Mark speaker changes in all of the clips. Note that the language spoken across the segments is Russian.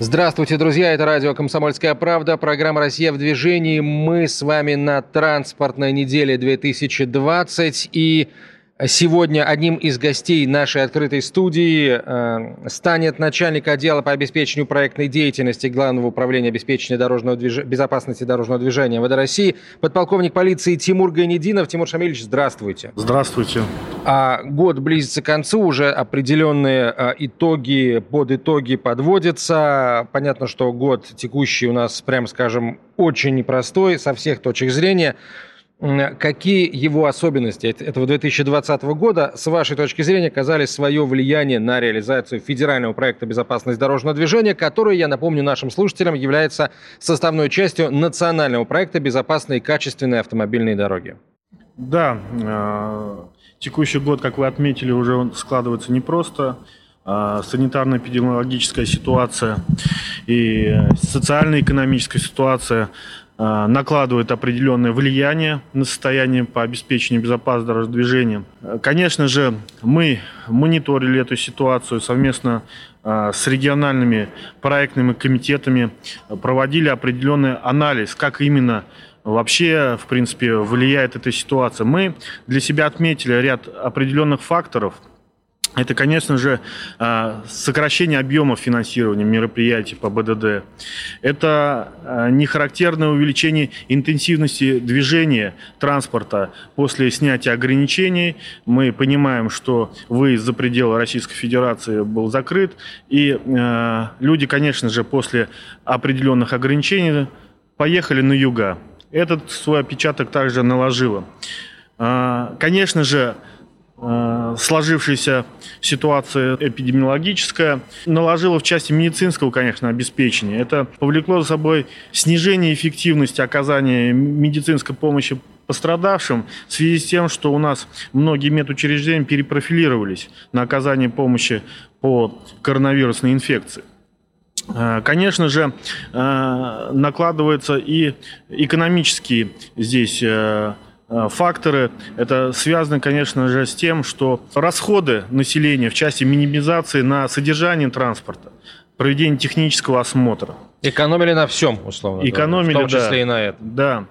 Speaker 1: Здравствуйте, друзья! Это радио «Комсомольская правда», программа «Россия в движении». Мы с вами на транспортной неделе 2020. И сегодня одним из гостей нашей открытой студии э, станет начальник отдела по обеспечению проектной деятельности Главного управления обеспечения дорожного движ... безопасности дорожного движения МВД России, подполковник полиции Тимур Гайнединов. Тимур Шамильевич, здравствуйте.
Speaker 2: Здравствуйте.
Speaker 1: А год близится к концу, уже определенные а, итоги, под итоги подводятся. Понятно, что год текущий у нас, прям скажем, очень непростой со всех точек зрения. Какие его особенности эт- этого 2020 года, с вашей точки зрения, оказали свое влияние на реализацию федерального проекта «Безопасность дорожного движения», который, я напомню нашим слушателям, является составной частью национального проекта «Безопасные и качественные автомобильные дороги»?
Speaker 2: Да, э, текущий год, как вы отметили, уже складывается непросто. Э, Санитарно-эпидемиологическая ситуация и э, социально-экономическая ситуация накладывает определенное влияние на состояние по обеспечению безопасности дорожного движения. Э, Конечно же, мы мониторили эту ситуацию совместно э, с региональными проектными комитетами, э, проводили определенный анализ, как именно вообще, в принципе, влияет эта ситуация. Мы для себя отметили ряд определенных факторов. Это, конечно же, э, сокращение объемов финансирования мероприятий по БДД. Это э, нехарактерное увеличение интенсивности движения транспорта после снятия ограничений. Мы понимаем, что выезд за пределы Российской Федерации был закрыт. И э, люди, конечно же, после определенных ограничений поехали на юга. Этот свой отпечаток также наложило. А, Конечно же, э, сложившаяся ситуация эпидемиологическая наложила в части медицинского, конечно, обеспечения. Это повлекло за собой снижение эффективности оказания медицинской помощи пострадавшим в связи с тем, что у нас многие медучреждения перепрофилировались на оказание помощи по коронавирусной инфекции. Э, Конечно же, э, накладываются и экономические здесь факторы. Это связано, конечно же, с тем, что расходы населения в части минимизации на содержание транспорта, проведение технического осмотра,
Speaker 1: Экономили на всем, условно
Speaker 2: Экономили,
Speaker 1: в том числе
Speaker 2: да.
Speaker 1: и на этом.
Speaker 2: Да.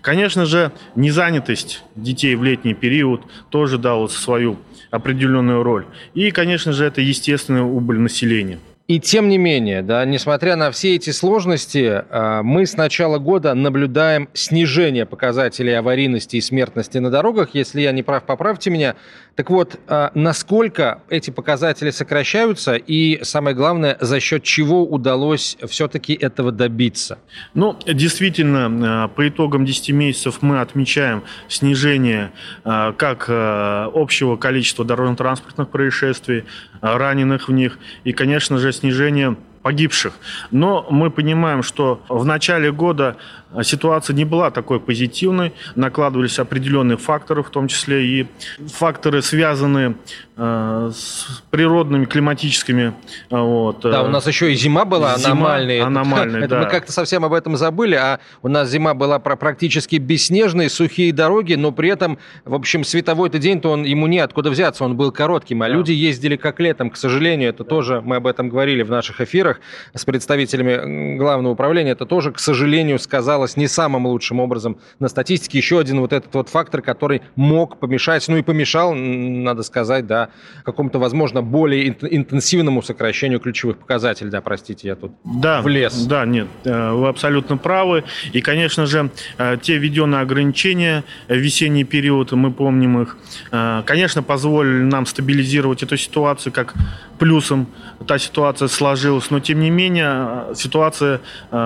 Speaker 2: Конечно же, незанятость детей в летний период тоже дала свою определенную роль. И, конечно же, это естественная убыль населения.
Speaker 1: И тем не менее, да, несмотря на все эти сложности, а, мы с начала года наблюдаем снижение показателей аварийности и смертности на дорогах. Если я не прав, поправьте меня. Так вот, а, насколько эти показатели сокращаются и, самое главное, за счет чего удалось все-таки этого добиться?
Speaker 2: Ну, действительно, э, по итогам 10 месяцев мы отмечаем снижение э, как общего количества дорожно-транспортных происшествий, раненых в них, и, конечно же, снижение погибших. Но мы понимаем, что в начале года ситуация не была такой позитивной, накладывались определенные факторы, в том числе и факторы, связанные э, с природными климатическими э, вот,
Speaker 1: Да,
Speaker 2: э,
Speaker 1: у нас еще и зима была
Speaker 2: Зима
Speaker 1: аномальная.
Speaker 2: аномальная,
Speaker 1: Это
Speaker 2: да.
Speaker 1: Мы как-то совсем об этом забыли, а у нас зима была практически бесснежные, сухие дороги, но при этом, в общем, световой-то день-то он, ему неоткуда взяться, он был коротким, а
Speaker 2: Да.
Speaker 1: люди ездили как летом, к сожалению, это тоже, мы об этом говорили в наших эфирах с представителями главного управления, это тоже, к сожалению, сказалось не самым лучшим образом на статистике. Еще один вот этот вот фактор, который мог помешать, ну и помешал, надо сказать, да, какому-то, возможно, более ин- интенсивному сокращению ключевых показателей. Да, простите, я тут
Speaker 2: да,
Speaker 1: влез.
Speaker 2: Да, нет, э, вы абсолютно правы. И, конечно же, э, те введенные ограничения, э, весенний период, мы помним их, конечно, позволили нам стабилизировать эту ситуацию, как плюсом та ситуация сложилась, но, тем не менее, ситуация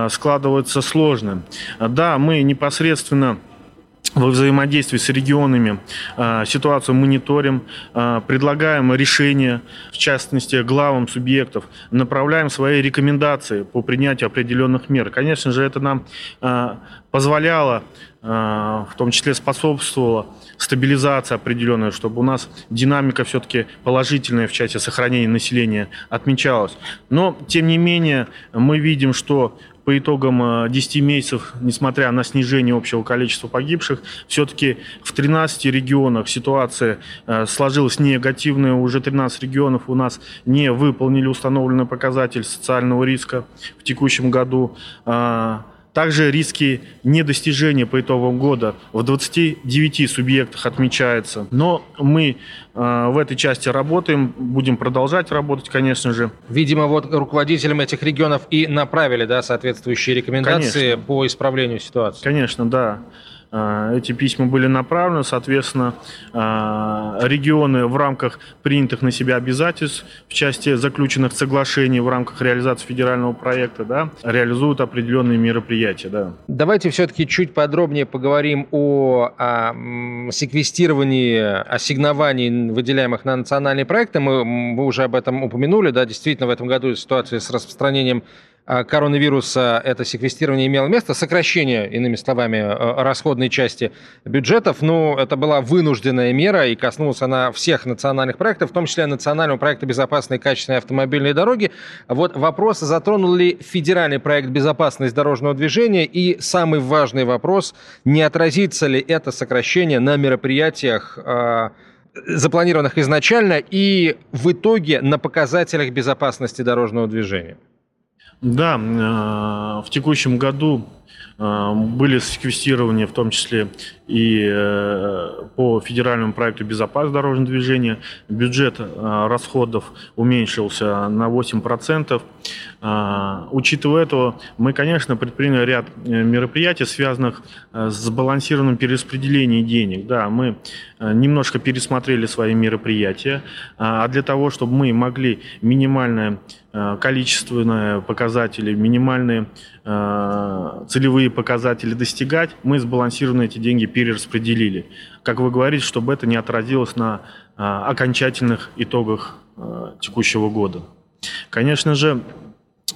Speaker 2: складывается сложно. Да, мы непосредственно во взаимодействии с регионами а, ситуацию мониторим, а, предлагаем решения, в частности, главам субъектов, направляем свои рекомендации по принятию определенных мер. Конечно же, это нам а, позволяло, в том числе способствовало стабилизации определенной, чтобы у нас динамика все-таки положительная в части сохранения населения отмечалась. Но, тем не менее, мы видим, что по итогам 10 э, месяцев, несмотря на снижение общего количества погибших, все-таки в 13 регионах ситуация э, сложилась негативная. Уже 13 регионов у нас не выполнили установленный показатель социального риска в текущем году. Также риски недостижения по итогам года в 29 субъектах отмечаются. Но мы э, в этой части работаем, будем продолжать работать, конечно же.
Speaker 1: Видимо, вот руководителям этих регионов и направили да, соответствующие рекомендации конечно. по исправлению ситуации.
Speaker 2: Конечно, да. А, эти письма были направлены, соответственно, а, регионы в рамках принятых на себя обязательств в части заключенных соглашений в рамках реализации федерального проекта, да, реализуют определенные мероприятия. Да.
Speaker 1: Давайте все-таки чуть подробнее поговорим о, о секвестировании ассигнований, выделяемых на национальные проекты. Мы, мы уже об этом упомянули, да, действительно в этом году ситуация с распространением а, коронавируса это секвестирование имело место, сокращение, иными словами, э, расходной части бюджетов, но это была вынужденная мера и коснулась она всех национальных проектов, в том числе национального проекта «Безопасные и качественные автомобильные дороги». Вот вопрос, затронул ли федеральный проект «Безопасность дорожного движения» и самый важный вопрос, не отразится ли это сокращение на мероприятиях э, запланированных изначально и в итоге на показателях безопасности дорожного движения?
Speaker 2: Да, э, в текущем году были секвестированы в том числе и э, по федеральному проекту «Безопасность дорожного движения». Бюджет расходов уменьшился на 8%. Учитывая это, мы, конечно, предприняли ряд мероприятий, связанных с сбалансированным перераспределением денег. Да, мы немножко пересмотрели свои мероприятия, а для того, чтобы мы могли минимальное Э, количественные показатели, минимальные э, целевые показатели достигать, мы сбалансированно эти деньги перераспределили. Как вы говорите, чтобы это не отразилось на э, окончательных итогах текущего года. Конечно же,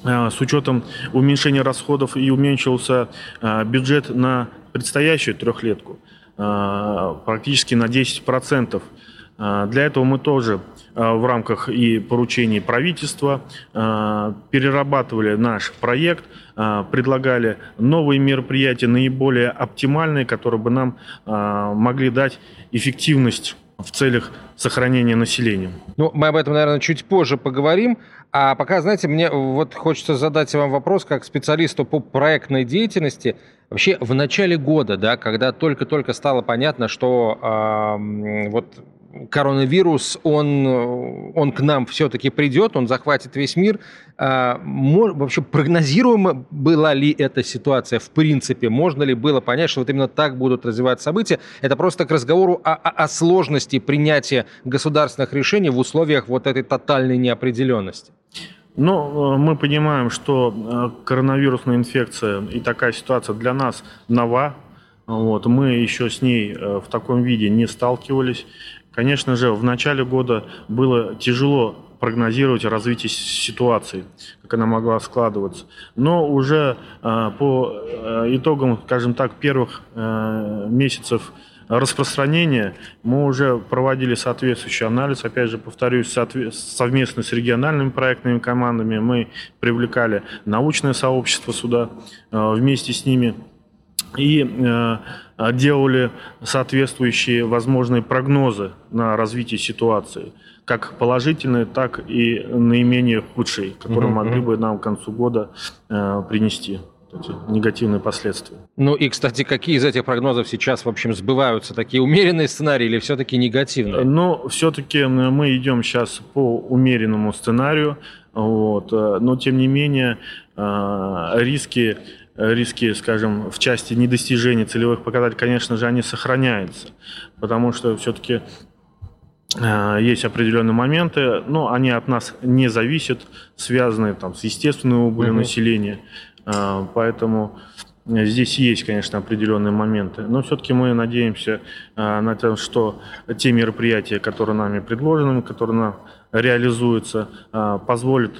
Speaker 2: с учетом уменьшения расходов и уменьшился бюджет на предстоящую трехлетку практически на 10%. Для этого мы тоже Э, в рамках и поручений правительства, э, перерабатывали наш проект, предлагали новые мероприятия, наиболее оптимальные, которые бы нам могли дать эффективность в целях сохранения населения.
Speaker 1: Ну, мы об этом, наверное, чуть позже поговорим. А пока, знаете, мне вот хочется задать вам вопрос как специалисту по проектной деятельности. Вообще в начале года, да, когда только-только стало понятно, что э, вот коронавирус, он, он к нам все-таки придет, он захватит весь мир. А, вообще прогнозируема была ли эта ситуация в принципе? Можно ли было понять, что вот именно так будут развиваться события? Это просто к разговору о, о, о сложности принятия государственных решений в условиях вот этой тотальной неопределенности.
Speaker 2: Ну, мы понимаем, что э, коронавирусная инфекция и такая ситуация для нас нова. Вот, мы еще с ней э, в таком виде не сталкивались. Конечно же, в начале года было тяжело прогнозировать развитие ситуации, как она могла складываться. Но уже э, по э, итогам, скажем так, первых э, месяцев распространения мы уже проводили соответствующий анализ. Опять же, повторюсь, совместно с региональными проектными командами мы привлекали научное сообщество сюда вместе с ними и э, делали соответствующие возможные прогнозы на развитие ситуации, как положительные, так и наименее худшие, которые угу, могли бы нам к концу года э, принести эти негативные последствия.
Speaker 1: Ну и, кстати, какие из этих прогнозов сейчас, в общем, сбываются? Такие умеренные сценарии или все-таки негативные?
Speaker 2: Ну, все-таки мы идем сейчас по умеренному сценарию, вот, э, но тем не менее э, риски риски, скажем, в части недостижения целевых показателей, конечно же, они сохраняются, потому что все-таки э, есть определенные моменты, но они от нас не зависят, связанные там, с естественной убылью угу. населения. Э, поэтому Здесь есть, конечно, определенные моменты, но все-таки мы надеемся на то, что те мероприятия, которые нами предложены, которые реализуются, позволят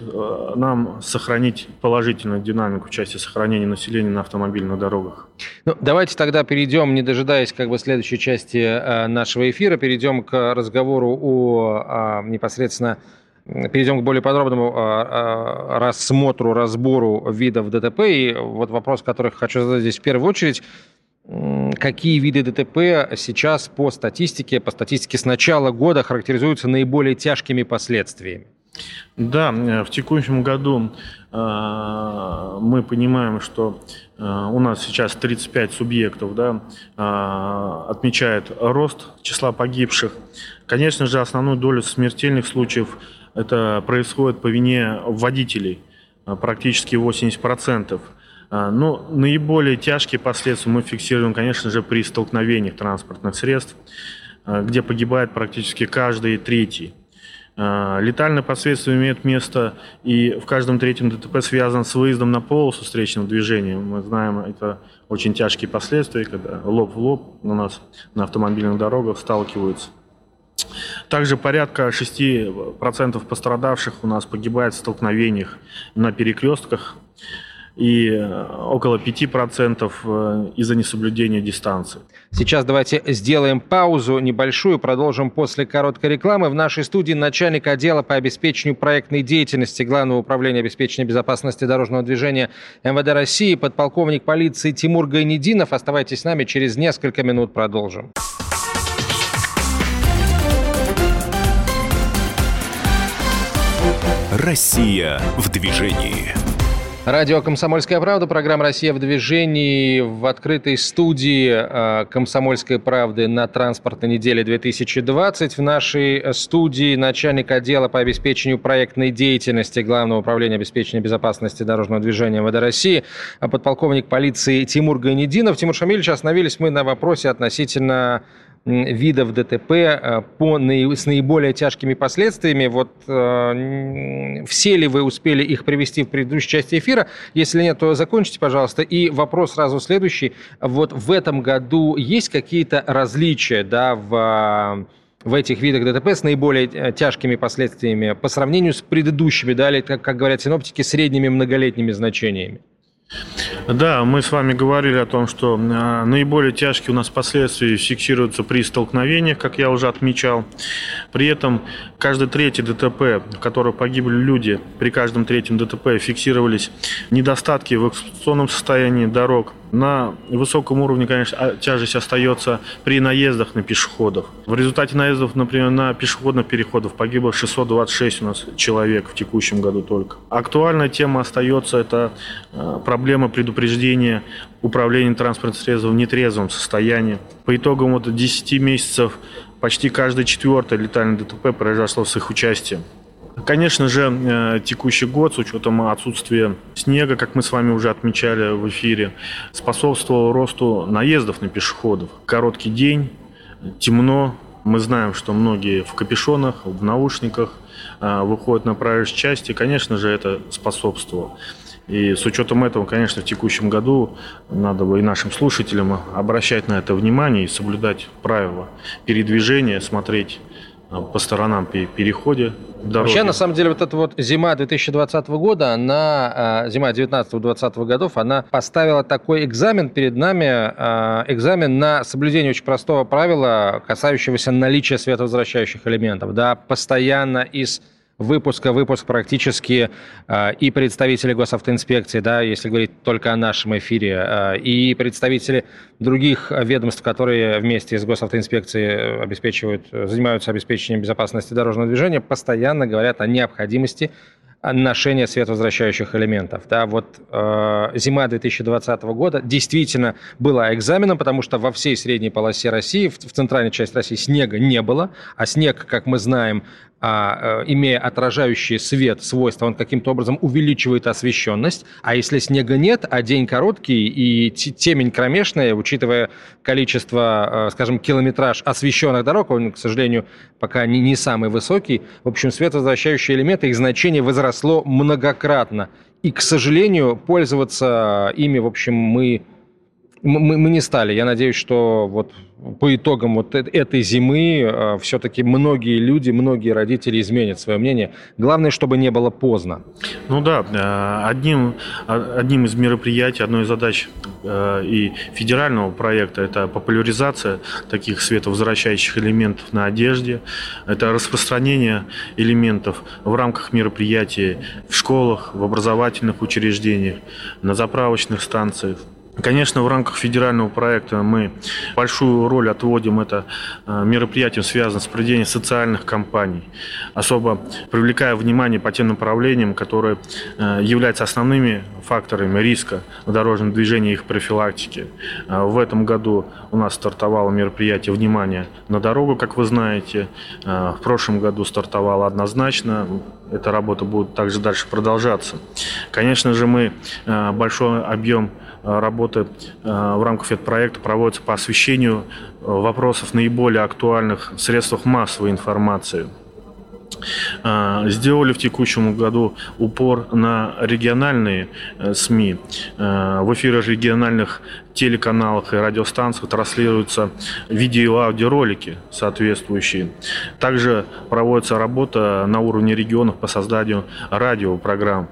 Speaker 2: нам сохранить положительную динамику в части сохранения населения на автомобильных дорогах.
Speaker 1: Ну, давайте тогда перейдем, не дожидаясь как бы следующей части нашего эфира, перейдем к разговору о непосредственно Перейдем к более подробному а, а, рассмотру, разбору видов ДТП. И вот вопрос, который хочу задать здесь в первую очередь. Какие виды ДТП сейчас по статистике, по статистике с начала года характеризуются наиболее тяжкими последствиями?
Speaker 2: Да, в текущем году э, мы понимаем, что э, у нас сейчас 35 субъектов да, э, отмечает рост числа погибших. Конечно же, основную долю смертельных случаев это происходит по вине водителей, а, практически 80%. А, но наиболее тяжкие последствия мы фиксируем, конечно же, при столкновениях транспортных средств, а, где погибает практически каждый третий. Летальные последствия имеют место и в каждом третьем ДТП связан с выездом на полосу встречного движения. Мы знаем, это очень тяжкие последствия, когда лоб в лоб у нас на автомобильных дорогах сталкиваются. Также порядка 6% пострадавших у нас погибает в столкновениях на перекрестках и э, около 5% э, из-за несоблюдения дистанции.
Speaker 1: Сейчас давайте сделаем паузу небольшую, продолжим после короткой рекламы. В нашей студии начальник отдела по обеспечению проектной деятельности Главного управления обеспечения безопасности дорожного движения МВД России, подполковник полиции Тимур Гайнединов. Оставайтесь с нами, через несколько минут продолжим.
Speaker 3: Россия в движении.
Speaker 1: Радио «Комсомольская правда», программа «Россия в движении» в открытой студии э, «Комсомольской правды» на транспортной неделе 2020. В нашей студии начальник отдела по обеспечению проектной деятельности Главного управления обеспечения безопасности дорожного движения МВД России, подполковник полиции Тимур Гайнединов. Тимур Шамильевич, остановились мы на вопросе относительно видов ДТП э, по, с наиболее тяжкими последствиями. Вот э, все ли вы успели их привести в предыдущей части эфира? Если нет, то закончите, пожалуйста. И вопрос сразу следующий. Вот в этом году есть какие-то различия да, в в этих видах ДТП с наиболее э, тяжкими последствиями по сравнению с предыдущими, да, или, как, как говорят синоптики, средними многолетними значениями?
Speaker 2: Да, мы с вами говорили о том, что а, наиболее тяжкие у нас последствия фиксируются при столкновениях, как я уже отмечал. При этом каждый третий ДТП, в котором погибли люди, при каждом третьем ДТП фиксировались недостатки в эксплуатационном состоянии дорог. На высоком уровне, конечно, а, тяжесть остается при наездах на пешеходов. В результате наездов, например, на пешеходных переходах погибло 626 у нас человек в текущем году только. Актуальная тема остается это а, проблема предупреждения управления транспортным средством в нетрезвом состоянии. По итогам вот 10 месяцев почти каждое четвертое летальное ДТП произошло с их участием. Конечно же, э, текущий год, с учетом отсутствия снега, как мы с вами уже отмечали в эфире, способствовал росту наездов на пешеходов. Короткий день, темно. Мы знаем, что многие в капюшонах, в наушниках э, выходят на проезжей части. Конечно же, это способствовало. И с учетом этого, конечно, в текущем году надо бы и нашим слушателям обращать на это внимание и соблюдать правила передвижения, смотреть по сторонам переходе
Speaker 1: дороги. Вообще, на самом деле, вот эта вот зима 2020 года, она, а, зима 19-20 годов, она поставила такой экзамен перед нами, а, экзамен на соблюдение очень простого правила, касающегося наличия световозвращающих элементов. Да, постоянно из выпуска выпуск практически э, и представители госавтоинспекции, да, если говорить только о нашем эфире, э, и представители других ведомств, которые вместе с госавтоинспекцией обеспечивают, занимаются обеспечением безопасности дорожного движения, постоянно говорят о необходимости ношения световозвращающих элементов. Да, вот э, зима 2020 года действительно была экзаменом, потому что во всей средней полосе России, в, в центральной части России снега не было, а снег, как мы знаем, а, э, имея отражающий свет свойства, он каким-то образом увеличивает освещенность. А если снега нет, а день короткий и темень кромешная, учитывая количество, э, скажем, километраж освещенных дорог, он, к сожалению, пока не, не самый высокий, в общем, световозвращающие элементы, их значение возросло многократно. И, к сожалению, пользоваться ими, в общем, мы мы, мы не стали. Я надеюсь, что вот по итогам вот этой зимы э, все-таки многие люди, многие родители изменят свое мнение. Главное, чтобы не было поздно.
Speaker 2: Ну да, э, одним, одним из мероприятий, одной из задач э, и федерального проекта это популяризация таких световозвращающих элементов на одежде, это распространение элементов в рамках мероприятий в школах, в образовательных учреждениях, на заправочных станциях. Конечно, в рамках федерального проекта мы большую роль отводим это э, мероприятиям, связанным с проведением социальных кампаний, особо привлекая внимание по тем направлениям, которые э, являются основными факторами риска в дорожном движении и их профилактики. Э, в этом году у нас стартовало мероприятие «Внимание на дорогу», как вы знаете. В прошлом году стартовало однозначно. Эта работа будет также дальше продолжаться. Конечно же, мы большой объем работы в рамках этого проекта проводятся по освещению вопросов наиболее актуальных в средствах массовой информации. Сделали в текущем году упор на региональные СМИ. В эфирах региональных телеканалах и радиостанциях транслируются видео и аудиоролики соответствующие. Также проводится работа на уровне регионов по созданию радиопрограмм.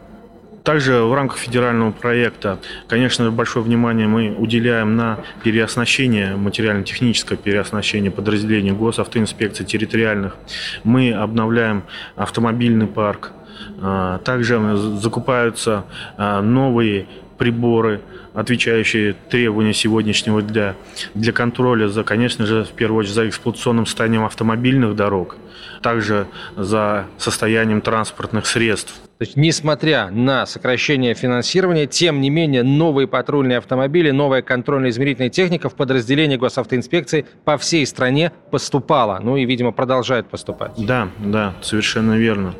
Speaker 2: Также в рамках федерального проекта, конечно, большое внимание мы уделяем на переоснащение, материально-техническое переоснащение подразделений госавтоинспекции территориальных. Мы обновляем автомобильный парк. А, также закупаются а, новые приборы, отвечающие требованиям сегодняшнего дня для контроля за, конечно же, в первую очередь за эксплуатационным состоянием автомобильных дорог, также за состоянием транспортных средств.
Speaker 1: То есть, несмотря на сокращение финансирования, тем не менее, новые патрульные автомобили, новая контрольно-измерительная техника в подразделении госавтоинспекции по всей стране поступала. Ну и, видимо, продолжает поступать.
Speaker 2: Да, да, совершенно верно.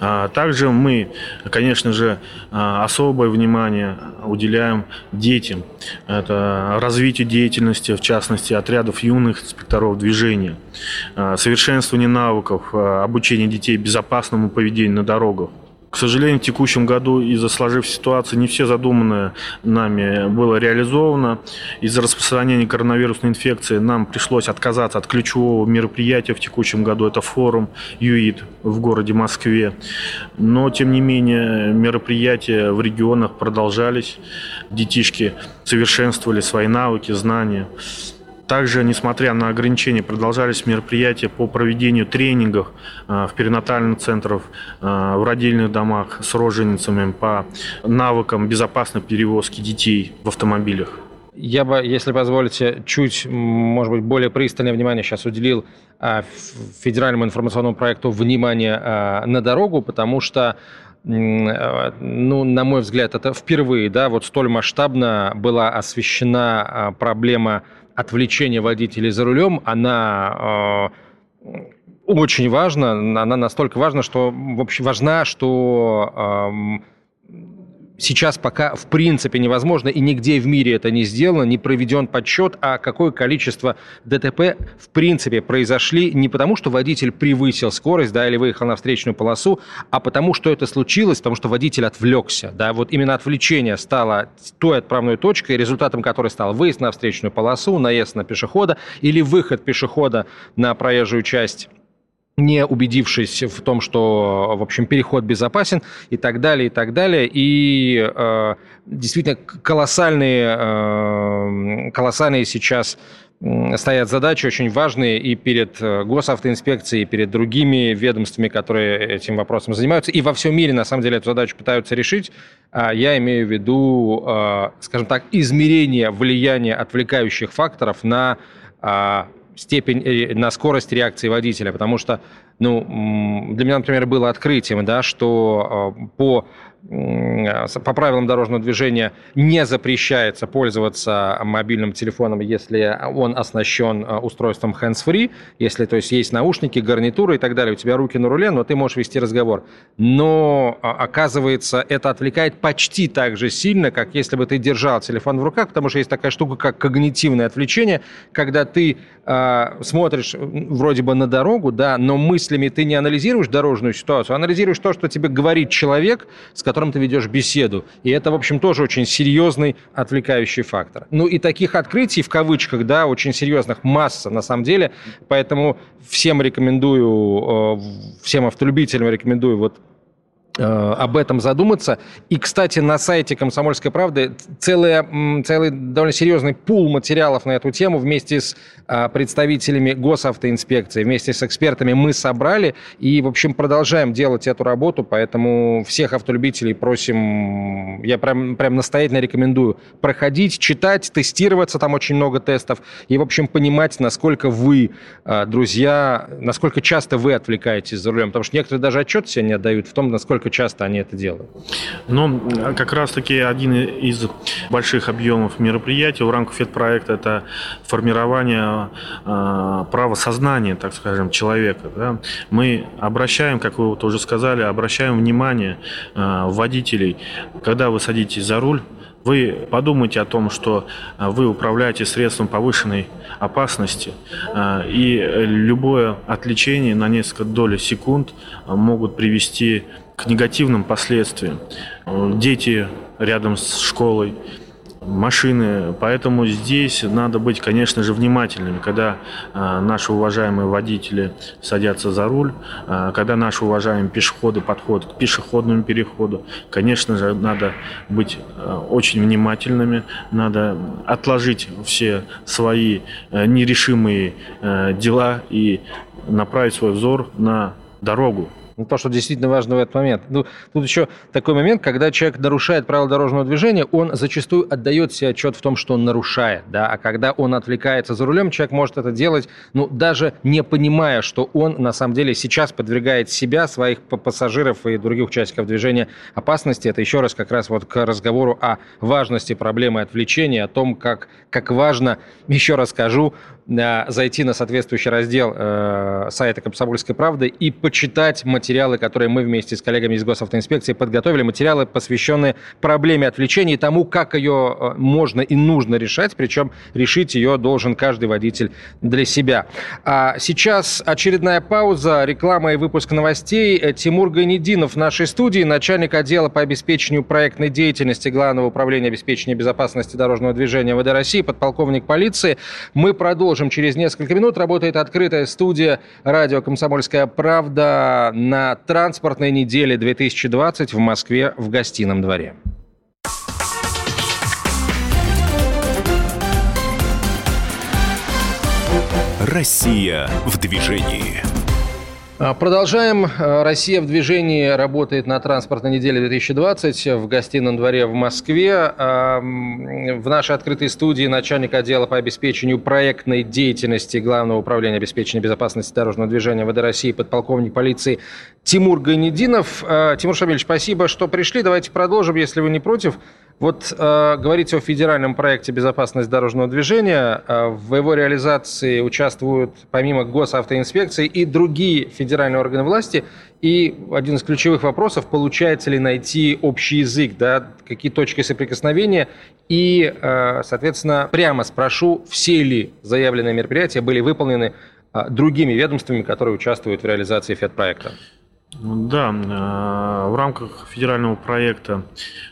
Speaker 2: А, также мы, конечно же, а, особое внимание уделяем детям. Это развитие деятельности, в частности, отрядов юных инспекторов движения, а, совершенствование навыков, обучение детей безопасному поведению на дорогах. К сожалению, в текущем году из-за сложившейся ситуации не все задуманное нами было реализовано. Из-за распространения коронавирусной инфекции нам пришлось отказаться от ключевого мероприятия в текущем году. Это форум ЮИД в городе Москве. Но, тем не менее, мероприятия в регионах продолжались. Детишки совершенствовали свои навыки, знания. Также, несмотря на ограничения, продолжались мероприятия по проведению тренингов э, в перинатальных центрах, э, в родильных домах с роженицами по навыкам безопасной перевозки детей в автомобилях.
Speaker 1: Я бы, если позволите, чуть, может быть, более пристальное внимание сейчас уделил э, федеральному информационному проекту «Внимание на дорогу», потому что ну, на мой взгляд, это впервые, да, вот столь масштабно была освещена проблема отвлечение водителей за рулем, она э, очень важна, она настолько важна, что, в общем, важна, что сейчас пока в принципе невозможно, и нигде в мире это не сделано, не проведен подсчет, а какое количество ДТП в принципе произошли не потому, что водитель превысил скорость, да, или выехал на встречную полосу, а потому, что это случилось, потому что водитель отвлекся, да, вот именно отвлечение стало той отправной точкой, результатом которой стал выезд на встречную полосу, наезд на пешехода или выход пешехода на проезжую часть не убедившись в том, что, в общем, переход безопасен и так далее, и так далее. И э, действительно колоссальные, э, колоссальные сейчас стоят задачи очень важные и перед э, госавтоинспекцией, и перед другими ведомствами, которые этим вопросом занимаются. И во всем мире, на самом деле, эту задачу пытаются решить. А я имею в виду, э, скажем так, измерение влияния отвлекающих факторов на а, степень, э, на скорость реакции водителя, потому что, ну, для меня, например, было открытием, да, что э, по по правилам дорожного движения не запрещается пользоваться мобильным телефоном, если он оснащен э, устройством hands-free, если, то есть, есть наушники, гарнитура и так далее, у тебя руки на руле, но ты можешь вести разговор. Но, а, оказывается, это отвлекает почти так же сильно, как если бы ты держал телефон в руках, потому что есть такая штука, как когнитивное отвлечение, когда ты а, смотришь вроде бы на дорогу, да, но мыслями ты не анализируешь дорожную ситуацию, а анализируешь то, что тебе говорит человек, с которым ты ведешь беседу. И это, в общем, тоже очень серьезный отвлекающий фактор. Ну и таких открытий, в кавычках, да, очень серьезных масса на самом деле. Поэтому всем рекомендую, э, всем автолюбителям рекомендую вот об этом задуматься. И, кстати, на сайте «Комсомольской правды» целый, целый довольно серьезный пул материалов на эту тему вместе с э, представителями госавтоинспекции, вместе с экспертами мы собрали и, в общем, продолжаем делать эту работу, поэтому всех автолюбителей просим, я прям, прям настоятельно рекомендую проходить, читать, тестироваться, там очень много тестов, и, в общем, понимать, насколько вы, э, друзья, насколько часто вы отвлекаетесь за рулем, потому что некоторые даже отчет себе не отдают в том, насколько насколько часто они это делают?
Speaker 2: Ну, как раз-таки один из больших объемов мероприятий в рамках ФЕД-проекта – это формирование э, права сознания, так скажем, человека. Да? Мы обращаем, как вы вот уже сказали, обращаем внимание э, водителей, когда вы садитесь за руль, вы подумайте о том, что вы управляете средством повышенной опасности, и любое отвлечение на несколько долей секунд могут привести к негативным последствиям. Дети рядом с школой, машины. Поэтому здесь надо быть, конечно же, внимательными, когда э, наши уважаемые водители садятся за руль, э, когда наши уважаемые пешеходы подходят к пешеходному переходу. Конечно же, надо быть э, очень внимательными, надо отложить все свои э, нерешимые э, дела и направить свой взор на дорогу,
Speaker 1: ну, то, что действительно важно в этот момент. Ну, тут еще такой момент, когда человек нарушает правила дорожного движения, он зачастую отдает себе отчет в том, что он нарушает, да, а когда он отвлекается за рулем, человек может это делать, ну, даже не понимая, что он на самом деле сейчас подвергает себя, своих пассажиров и других участников движения опасности. Это еще раз как раз вот к разговору о важности проблемы отвлечения, о том, как, как важно, еще раз скажу, зайти на соответствующий раздел э, сайта «Комсомольской правды» и почитать материалы, которые мы вместе с коллегами из госавтоинспекции подготовили, материалы, посвященные проблеме отвлечения и тому, как ее э, можно и нужно решать, причем решить ее должен каждый водитель для себя. А сейчас очередная пауза, реклама и выпуск новостей. Тимур Ганединов в нашей студии, начальник отдела по обеспечению проектной деятельности Главного управления обеспечения безопасности дорожного движения ВД России, подполковник полиции. Мы продолжим продолжим через несколько минут. Работает открытая студия радио «Комсомольская правда» на транспортной неделе 2020 в Москве в гостином дворе.
Speaker 3: Россия в движении.
Speaker 1: А, продолжаем. А, Россия в движении работает на транспортной неделе 2020 в гостином дворе в Москве. А, в нашей открытой студии начальник отдела по обеспечению проектной деятельности Главного управления обеспечения безопасности дорожного движения ВД России подполковник полиции Тимур Гайнединов. Тимур Шамильевич, спасибо, что пришли. Давайте продолжим, если вы не против. Вот э, говорите о федеральном проекте «Безопасность дорожного движения». Э, в его реализации участвуют помимо госавтоинспекции и другие федеральные органы власти. И один из ключевых вопросов, получается ли найти общий язык, да, какие точки соприкосновения. И, э, соответственно, прямо спрошу, все ли заявленные мероприятия были выполнены э, другими ведомствами, которые участвуют в реализации ФЕД-проекта?
Speaker 2: Да, э, в рамках федерального проекта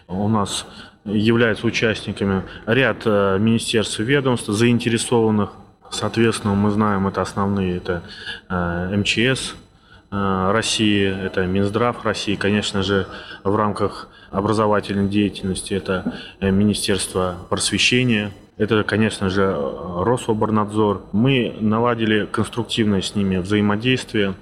Speaker 2: у нас являются участниками ряд э, министерств и ведомств, заинтересованных. Соответственно, мы знаем, это основные, это э, МЧС э, России, это Минздрав России, конечно же, в рамках образовательной деятельности это Министерство просвещения, это, конечно же, Рособорнадзор. Мы наладили конструктивное с ними взаимодействие.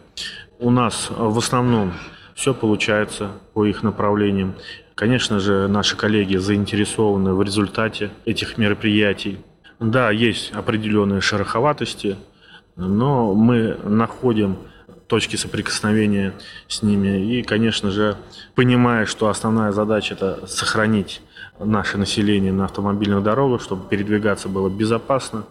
Speaker 2: У нас в основном все получается по их направлениям. Конечно же, наши коллеги заинтересованы в результате этих мероприятий. Да, есть определенные шероховатости, но мы находим точки соприкосновения с ними. И, конечно же, понимая, что основная задача – это сохранить наше население на автомобильных дорогах, чтобы передвигаться было безопасно,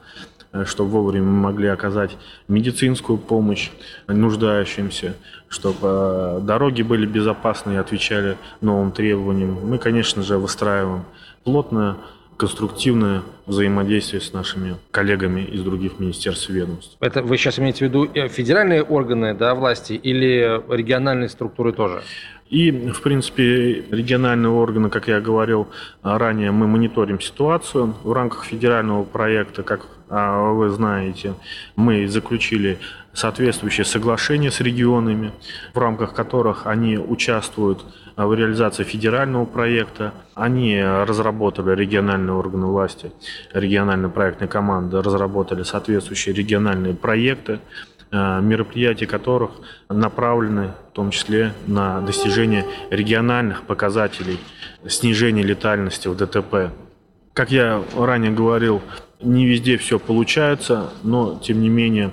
Speaker 2: чтобы вовремя мы могли оказать медицинскую помощь нуждающимся, чтобы э, дороги были безопасны и отвечали новым требованиям. Мы, конечно же, выстраиваем плотное конструктивное взаимодействие с нашими коллегами из других министерств и ведомств.
Speaker 1: Это вы сейчас имеете в виду э, федеральные органы да, власти или региональные структуры тоже?
Speaker 2: И, в принципе, региональные органы, как я говорил ранее, мы мониторим ситуацию. В рамках федерального проекта, как вы знаете, мы заключили соответствующее соглашение с регионами, в рамках которых они участвуют в реализации федерального проекта. Они разработали, региональные органы власти, региональная проектная команда разработали соответствующие региональные проекты, Э, мероприятия которых направлены в том числе на достижение региональных показателей снижения летальности в ДТП. Как я ранее говорил, не везде все получается, но тем не менее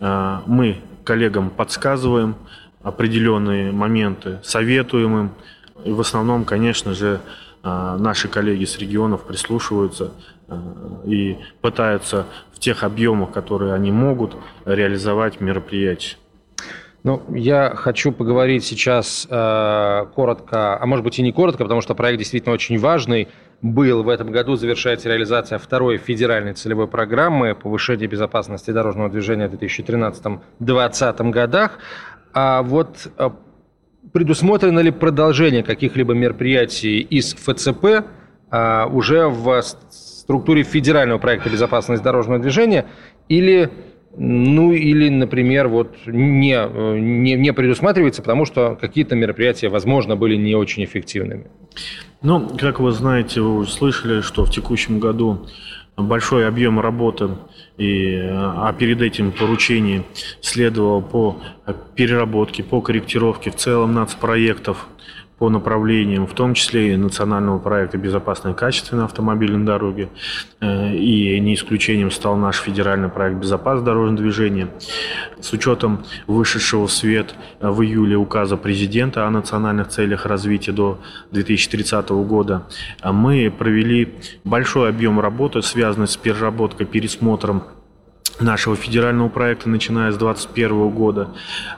Speaker 2: э, мы коллегам подсказываем определенные моменты, советуем им. И в основном, конечно же, э, наши коллеги с регионов прислушиваются и пытаются тех объемах, которые они могут реализовать мероприятие.
Speaker 1: Ну, я хочу поговорить сейчас э, коротко, а может быть и не коротко, потому что проект действительно очень важный. Был в этом году завершается реализация второй федеральной целевой программы повышения безопасности дорожного движения в 2013-2020 годах. А вот э, предусмотрено ли продолжение каких-либо мероприятий из ФЦП э, уже в структуре федерального проекта безопасности дорожного движения или ну или, например, вот не, не, не предусматривается, потому что какие-то мероприятия, возможно, были не очень эффективными.
Speaker 2: Ну, как вы знаете, вы уже слышали, что в текущем году большой объем работы, и, а перед этим поручение следовало по переработке, по корректировке в целом нацпроектов по направлениям, в том числе и национального проекта «Безопасные и качественные автомобильные дороги». Э, и не исключением стал наш федеральный проект «Безопасность дорожного движения». С учетом вышедшего в свет в июле указа президента о национальных целях развития до 2030 года, мы провели большой объем работы, связанный с переработкой, пересмотром нашего федерального проекта, начиная с 2021 года,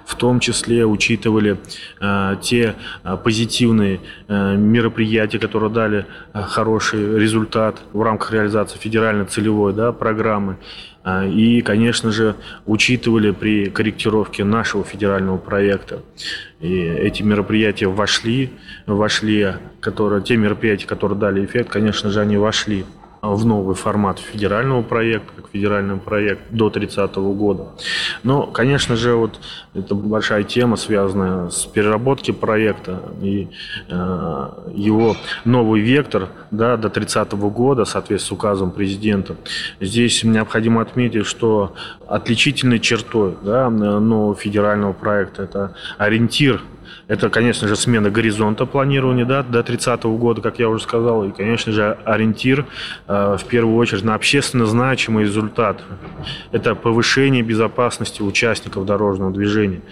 Speaker 2: в том числе учитывали э, те э, позитивные э, мероприятия, которые дали э, хороший результат в рамках реализации федеральной целевой да, программы. Э, и, конечно же, учитывали при корректировке нашего федерального проекта. И эти мероприятия вошли, вошли, которые, те мероприятия, которые дали эффект, конечно же, они вошли в новый формат федерального проекта, как федеральный проект до 30 года. Но, конечно же, вот это большая тема, связанная с переработкой проекта и э, его новый вектор да, до 30 года, соответственно, с указом президента. Здесь необходимо отметить, что отличительной чертой да, нового федерального проекта это ориентир это, конечно же, смена горизонта планирования да, до 30 года, как я уже сказал, и, конечно же, ориентир э, в первую очередь на общественно значимый результат. Это повышение безопасности участников дорожного движения.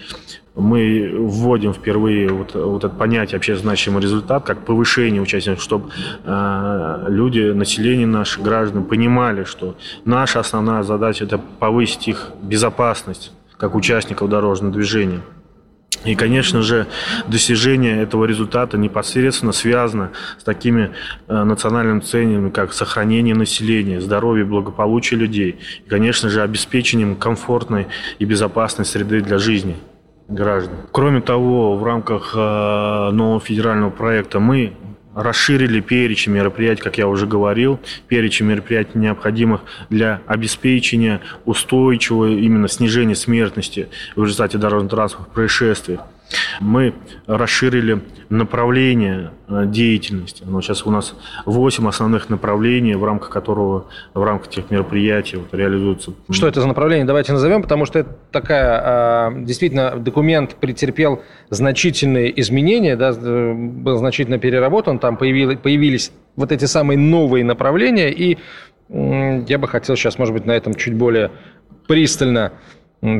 Speaker 2: Мы вводим впервые вот, вот это понятие общественно значимый результат как повышение участия, чтобы э, люди, население наши, граждане понимали, что наша основная задача – это повысить их безопасность как участников дорожного движения. И, конечно же, достижение этого результата непосредственно связано с такими э, национальными целями, как сохранение населения, здоровье, благополучие людей. И, конечно же, обеспечением комфортной и безопасной среды для жизни граждан. Кроме того, в рамках э, нового федерального проекта мы расширили перечень мероприятий, как я уже говорил, перечень мероприятий, необходимых для обеспечения устойчивого именно снижения смертности в результате дорожно-транспортных происшествий. Мы расширили направление э, деятельности. Но сейчас у нас 8 основных направлений, в рамках которого, в рамках этих мероприятий вот, реализуются.
Speaker 1: Что это за направление? Давайте назовем, потому что это такая, а, действительно, документ претерпел значительные изменения, да, был значительно переработан, там появились, появились вот эти самые новые направления, и я бы хотел сейчас, может быть, на этом чуть более пристально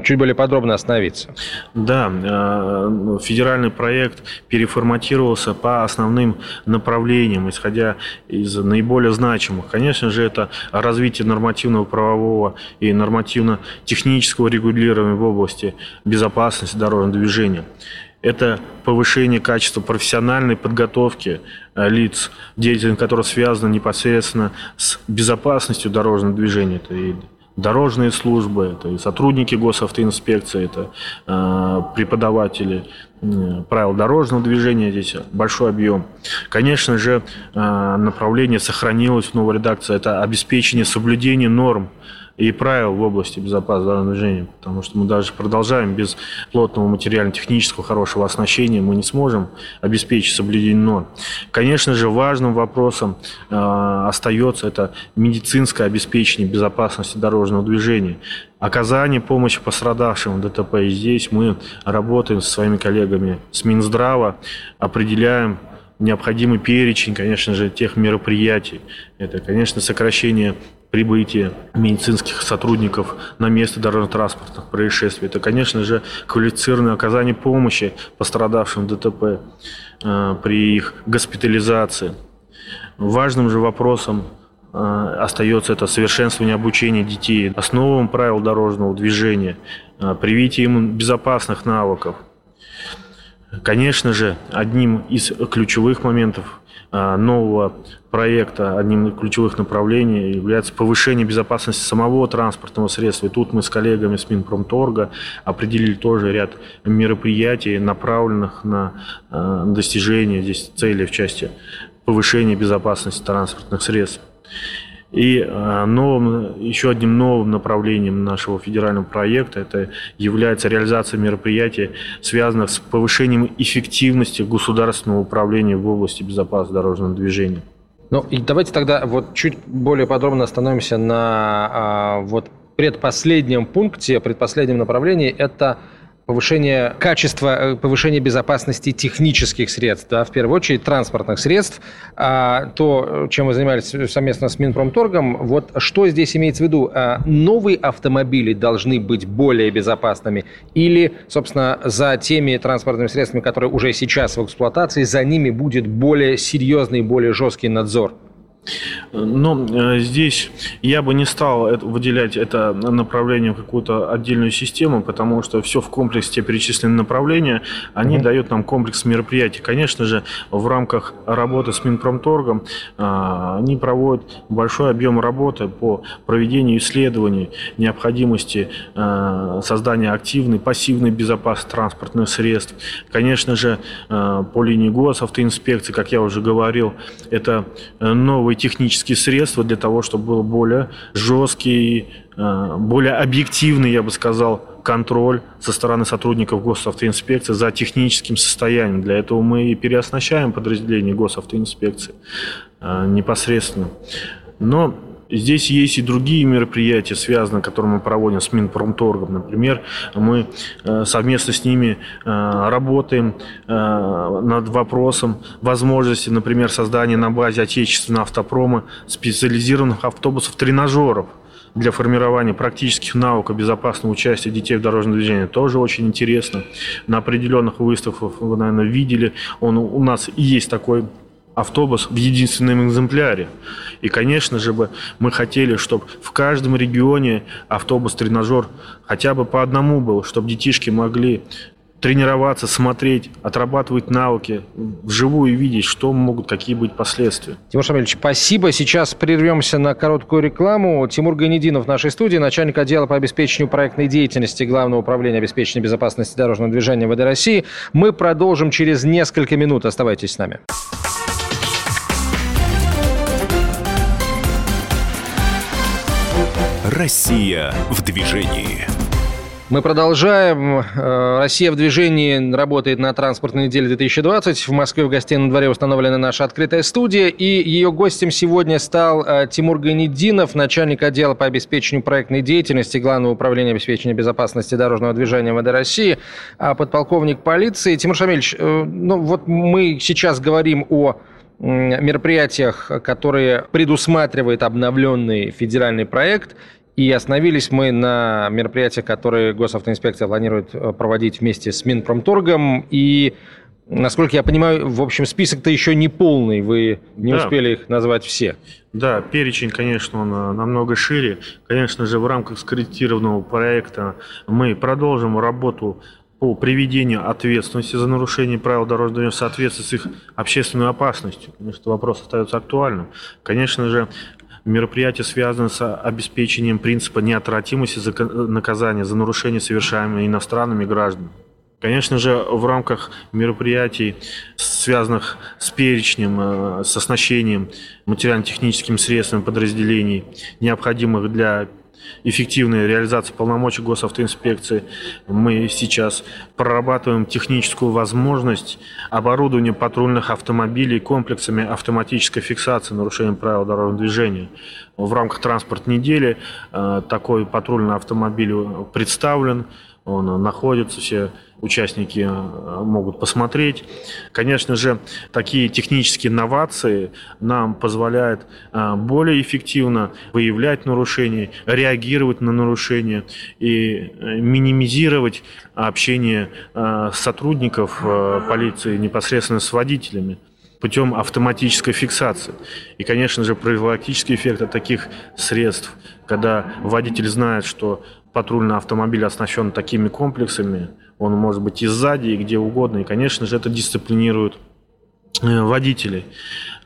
Speaker 1: чуть более подробно остановиться.
Speaker 2: Да, э, федеральный проект переформатировался по основным направлениям, исходя из наиболее значимых. Конечно же, это развитие нормативного правового и нормативно-технического регулирования в области безопасности дорожного движения. это повышение качества профессиональной подготовки э, лиц, деятельность которых связана непосредственно с безопасностью дорожного движения. Это и дорожные службы, это и сотрудники госавтоинспекции, это э, преподаватели э, правил дорожного движения, здесь большой объем. Конечно же, э, направление сохранилось в новой редакции, это обеспечение соблюдения норм и правил в области безопасности дорожного движения, потому что мы даже продолжаем без плотного материально-технического хорошего оснащения мы не сможем обеспечить соблюдение норм. Конечно же, важным вопросом э, остается это медицинское обеспечение безопасности дорожного движения, оказание помощи пострадавшим в ДТП. И здесь мы работаем со своими коллегами с Минздрава, определяем необходимый перечень, конечно же, тех мероприятий. Это, конечно, сокращение прибытия медицинских сотрудников на место дорожно-транспортных происшествий. Это, конечно же, квалифицированное оказание помощи пострадавшим в ДТП э, при их госпитализации. Важным же вопросом э, остается это совершенствование обучения детей основам правил дорожного движения, э, привитие им безопасных навыков. Конечно же, одним из ключевых моментов нового проекта одним из ключевых направлений является повышение безопасности самого транспортного средства. И тут мы с коллегами с Минпромторга определили тоже ряд мероприятий, направленных на а, достижение здесь цели в части повышения безопасности транспортных средств. И а, новым, еще одним новым направлением нашего федерального проекта это является реализация мероприятий, связанных с повышением эффективности государственного управления в области безопасности дорожного движения.
Speaker 1: Ну и давайте тогда вот чуть более подробно остановимся на а, вот предпоследнем пункте, предпоследнем направлении. Это повышение качества, э, повышение безопасности технических средств, да, в первую очередь транспортных средств, а, то, чем мы занимались совместно с Минпромторгом, вот что здесь имеется в виду? А, новые автомобили должны быть более безопасными или, собственно, за теми транспортными средствами, которые уже сейчас в эксплуатации, за ними будет более серьезный, более жесткий надзор?
Speaker 2: Но э, здесь я бы не стал выделять это направление в какую-то отдельную систему, потому что все в комплексе, те перечисленные направления, они mm-hmm. дают нам комплекс мероприятий. Конечно же, в рамках работы с Минпромторгом а, они проводят большой объем работы по проведению исследований необходимости а, создания активной, пассивной безопасности транспортных средств. Конечно же, а, по линии госавтоинспекции, как я уже говорил, это новый новые технические средства для того, чтобы был более жесткий, э, более объективный, я бы сказал, контроль со стороны сотрудников госавтоинспекции за техническим состоянием. Для этого мы и переоснащаем подразделения госавтоинспекции э, непосредственно. Но Здесь есть и другие мероприятия, связанные, которые мы проводим с Минпромторгом. Например, мы э, совместно с ними э, работаем э, над вопросом возможности, например, создания на базе отечественного автопрома специализированных автобусов-тренажеров для формирования практических навыков безопасного участия детей в дорожном движении. Тоже очень интересно. На определенных выставках вы, наверное, видели, он у нас есть такой автобус в единственном экземпляре. И, конечно же, бы мы хотели, чтобы в каждом регионе автобус-тренажер хотя бы по одному был, чтобы детишки могли тренироваться, смотреть, отрабатывать навыки, вживую видеть, что могут, какие быть последствия.
Speaker 1: Тимур Шамильевич, спасибо. Сейчас прервемся на короткую рекламу. Тимур Ганединов в нашей студии, начальник отдела по обеспечению проектной деятельности Главного управления обеспечения безопасности дорожного движения ВД России. Мы продолжим через несколько минут. Оставайтесь с нами.
Speaker 3: Россия в движении.
Speaker 1: Мы продолжаем. Э, Россия в движении работает на транспортной неделе 2020. В Москве в гостином дворе установлена наша открытая студия. И ее гостем сегодня стал э, Тимур Ганидинов, начальник отдела по обеспечению проектной деятельности Главного управления обеспечения безопасности дорожного движения МВД России, а подполковник полиции. Тимур Шамильевич, э, ну вот мы сейчас говорим о мероприятиях, которые предусматривает обновленный федеральный проект – и остановились мы на мероприятиях, которые госавтоинспекция планирует э, проводить вместе с Минпромторгом. И, насколько я понимаю, в общем, список-то еще не полный. Вы не да. успели их назвать все.
Speaker 2: Да, перечень, конечно, он э, намного шире. Конечно же, в рамках скорректированного проекта мы продолжим работу по приведению ответственности за нарушение правил дорожного движения в соответствии с их общественной опасностью. Потому что вопрос остается актуальным. Конечно же, мероприятие связано с обеспечением принципа неотвратимости наказания за нарушения, совершаемые иностранными гражданами. Конечно же, в рамках мероприятий, связанных с перечнем, э, с оснащением материально-техническими средствами подразделений, необходимых для эффективной реализации полномочий госавтоинспекции, мы сейчас прорабатываем техническую возможность оборудования патрульных автомобилей комплексами автоматической фиксации нарушений правил дорожного движения. В рамках транспорт недели э, такой патрульный автомобиль представлен, он находится, все участники э, могут посмотреть. Конечно же, такие технические инновации нам позволяют э, более эффективно выявлять нарушения, реагировать на нарушения и э, минимизировать общение сотрудников полиции непосредственно с водителями путем автоматической фиксации. И, конечно же, профилактический эффект от таких средств, когда водитель знает, что патрульный автомобиль оснащен такими комплексами, он может быть и сзади, и где угодно, и, конечно же, это дисциплинирует э, водителей.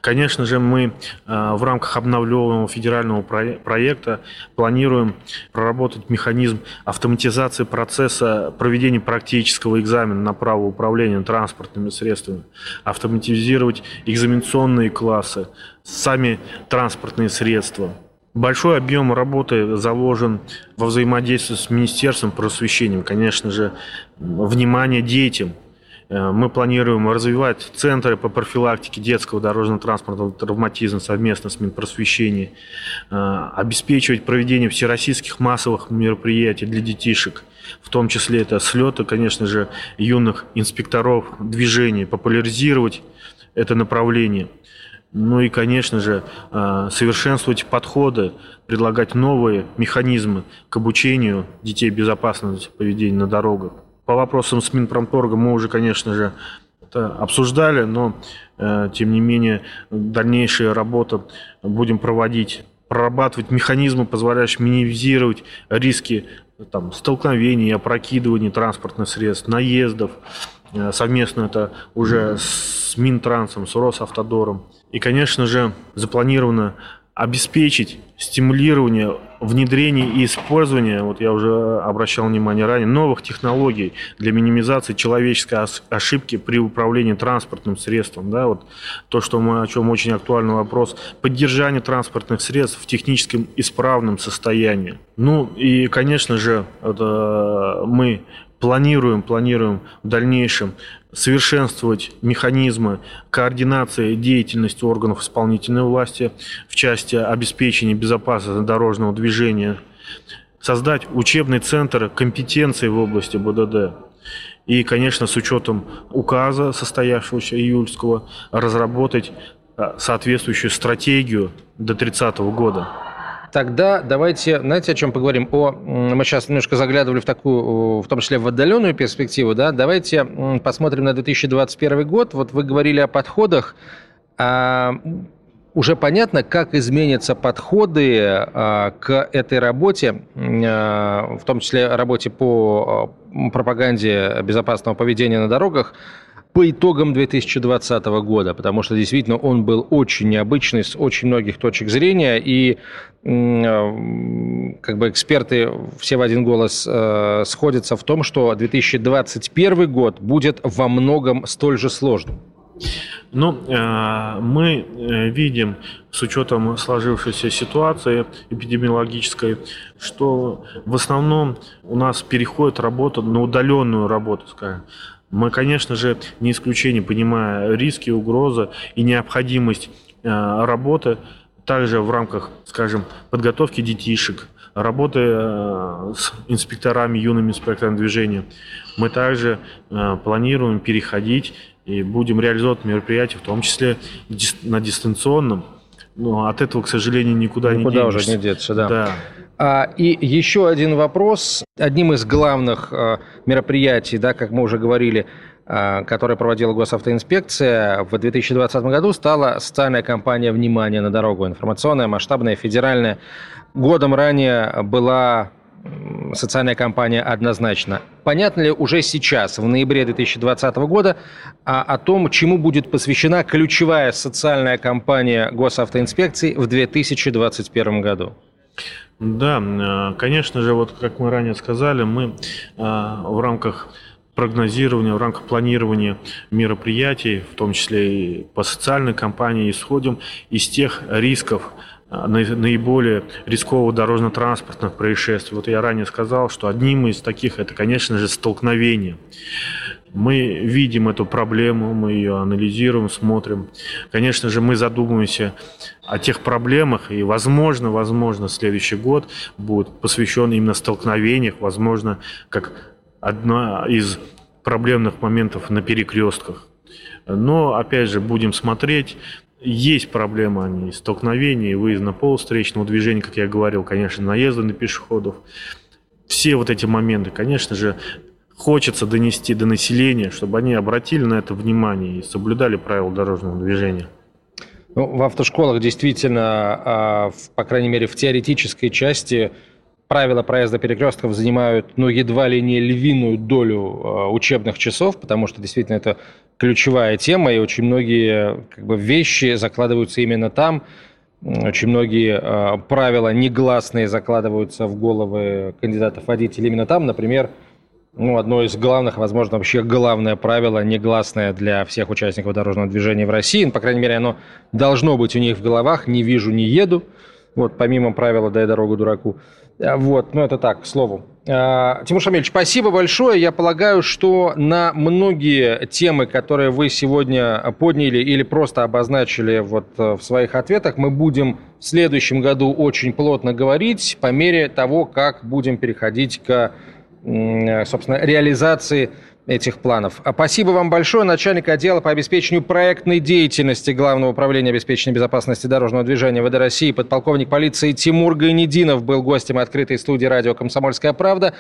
Speaker 2: Конечно же, мы э, в рамках обновленного федерального проекта планируем проработать механизм автоматизации процесса проведения практического экзамена на право управления транспортными средствами, автоматизировать экзаменационные классы, сами транспортные средства – Большой объем работы заложен во взаимодействии с Министерством просвещения. Конечно же, внимание детям. Э, мы планируем развивать центры по профилактике детского дорожно-транспортного травматизма совместно с Минпросвещением, э, обеспечивать проведение всероссийских массовых мероприятий для детишек, в том числе это слеты, конечно же, юных инспекторов движения, популяризировать это направление – ну и, конечно же, а, совершенствовать подходы, предлагать новые механизмы к обучению детей безопасности поведения на дорогах. По вопросам с Минпромторга мы уже, конечно же, это обсуждали, но, э, тем не менее, дальнейшая работа будем проводить, прорабатывать механизмы, позволяющие минимизировать риски там, столкновений, опрокидываний транспортных средств, наездов. Э, совместно это уже с Минтрансом, с Росавтодором. И, конечно же, запланировано обеспечить стимулирование внедрение и использование, вот я уже обращал внимание ранее, новых технологий для минимизации человеческой ошибки при управлении транспортным средством. Да, вот то, что мы, о чем очень актуальный вопрос, поддержание транспортных средств в техническом исправном состоянии. Ну и, конечно же, это мы планируем, планируем в дальнейшем совершенствовать механизмы координации деятельности органов исполнительной власти в части обеспечения безопасности дорожного движения, создать учебный центр компетенций в области БДД. И, конечно, с учетом указа, состоявшегося июльского, разработать а, соответствующую стратегию до 30 года.
Speaker 1: Тогда давайте, знаете, о чем поговорим? О, мы сейчас немножко заглядывали в такую, в том числе в отдаленную перспективу, да? Давайте посмотрим на 2021 год. Вот вы говорили о подходах. А уже понятно, как изменятся подходы а, к этой работе, а, в том числе работе по а, пропаганде безопасного поведения на дорогах, по итогам 2020 года, потому что действительно он был очень необычный с очень многих точек зрения, и э, как бы эксперты все в один голос э, сходятся в том, что 2021 год будет во многом столь же сложным.
Speaker 2: Ну, э, мы видим с учетом сложившейся ситуации эпидемиологической, что в основном у нас переходит работа на удаленную работу, скажем. Мы, конечно же, не исключение, понимая риски, угрозы и необходимость э, работы также в рамках, скажем, подготовки детишек, работы э, с инспекторами, юными инспекторами движения. Мы также э, планируем переходить и будем реализовывать мероприятия, в том числе на дистанционном. Но от этого, к сожалению, никуда, никуда не денешься.
Speaker 1: уже не деться, да. да. А, и еще один вопрос. Одним из главных а, мероприятий, да, как мы уже говорили, а, которое проводила госавтоинспекция в 2020 году, стала социальная кампания «Внимание на дорогу». Информационная, масштабная, федеральная. Годом ранее была социальная кампания однозначно. Понятно ли уже сейчас, в ноябре 2020 года, о, о том, чему будет посвящена ключевая социальная кампания госавтоинспекции в 2021 году?
Speaker 2: Да, э, конечно же, вот как мы ранее сказали, мы э, в рамках прогнозирования, в рамках планирования мероприятий, в том числе и по социальной кампании, исходим из тех рисков, э, наиболее рискового дорожно-транспортных происшествий. Вот я ранее сказал, что одним из таких это, конечно же, столкновение. Мы видим эту проблему, мы ее анализируем, смотрим. Конечно же, мы задумываемся о тех проблемах, и, возможно, возможно, следующий год будет посвящен именно столкновениях, возможно, как одна из проблемных моментов на перекрестках. Но, опять же, будем смотреть, есть проблемы они столкновений, выезд на пол встречного движения, как я говорил, конечно, наезды на пешеходов. Все вот эти моменты, конечно же, хочется донести до населения, чтобы они обратили на это внимание и соблюдали правила дорожного движения.
Speaker 1: Ну, в автошколах действительно, а, по крайней мере, в теоретической части правила проезда перекрестков занимают, ну, едва ли не львиную долю а, учебных часов, потому что действительно это ключевая тема, и очень многие как бы, вещи закладываются именно там. Очень многие а, правила негласные закладываются в головы кандидатов водителей именно там. Например, ну, одно из главных, возможно, вообще главное правило, негласное для всех участников дорожного движения в России, ну, по крайней мере, оно должно быть у них в головах, не вижу, не еду, вот, помимо правила «дай дорогу дураку». А, вот, ну, это так, к слову. А, Тимур Шамильевич, спасибо большое. Я полагаю, что на многие темы, которые вы сегодня подняли или просто обозначили вот э, в своих ответах, мы будем в следующем году очень плотно говорить по мере того, как будем переходить к собственно, реализации этих планов. А спасибо вам большое. Начальник отдела по обеспечению проектной деятельности Главного управления обеспечения безопасности дорожного движения ВД России, подполковник полиции Тимур Гайнединов был гостем открытой студии радио «Комсомольская правда»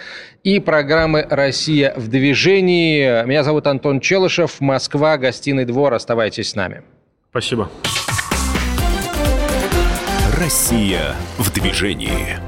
Speaker 1: и программы «Россия в движении». Меня зовут Антон Челышев, Москва, гостиный двор. Оставайтесь с нами.
Speaker 2: Спасибо.
Speaker 3: Россия в движении.